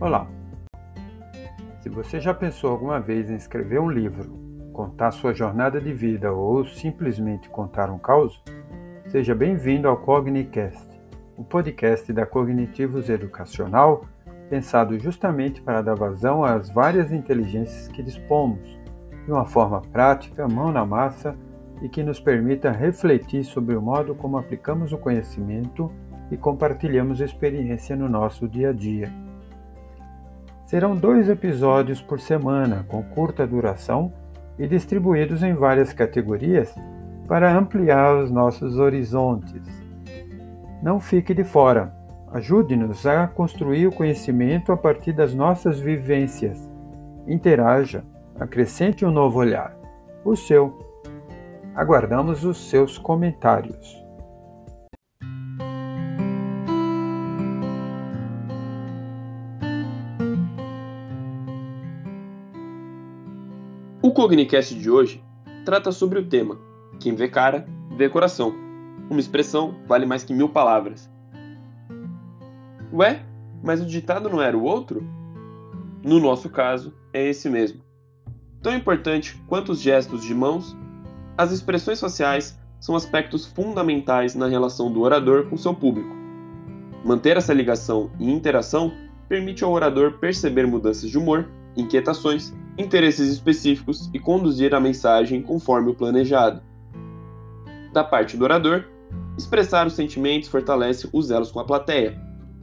Olá! Se você já pensou alguma vez em escrever um livro, contar sua jornada de vida ou simplesmente contar um caos, seja bem-vindo ao Cognicast, o podcast da Cognitivos Educacional, pensado justamente para dar vazão às várias inteligências que dispomos, de uma forma prática, mão na massa e que nos permita refletir sobre o modo como aplicamos o conhecimento e compartilhamos experiência no nosso dia a dia. Serão dois episódios por semana, com curta duração e distribuídos em várias categorias para ampliar os nossos horizontes. Não fique de fora. Ajude-nos a construir o conhecimento a partir das nossas vivências. Interaja, acrescente um novo olhar. O seu. Aguardamos os seus comentários. O Cognicast de hoje trata sobre o tema Quem vê cara, vê coração. Uma expressão vale mais que mil palavras. Ué, mas o ditado não era o outro? No nosso caso, é esse mesmo. Tão importante quanto os gestos de mãos, as expressões faciais são aspectos fundamentais na relação do orador com seu público. Manter essa ligação e interação permite ao orador perceber mudanças de humor, inquietações interesses específicos e conduzir a mensagem conforme o planejado. Da parte do orador, expressar os sentimentos fortalece os elos com a plateia,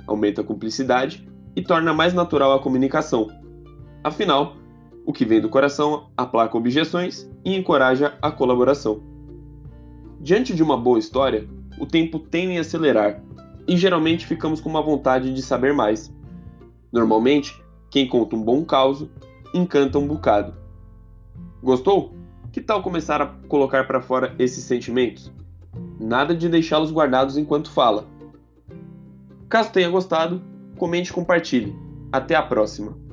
aumenta a cumplicidade e torna mais natural a comunicação. Afinal, o que vem do coração aplaca objeções e encoraja a colaboração. Diante de uma boa história, o tempo tende a acelerar e geralmente ficamos com uma vontade de saber mais. Normalmente, quem conta um bom caso encanta um bocado. Gostou? Que tal começar a colocar para fora esses sentimentos? Nada de deixá-los guardados enquanto fala. Caso tenha gostado, comente e compartilhe. Até a próxima!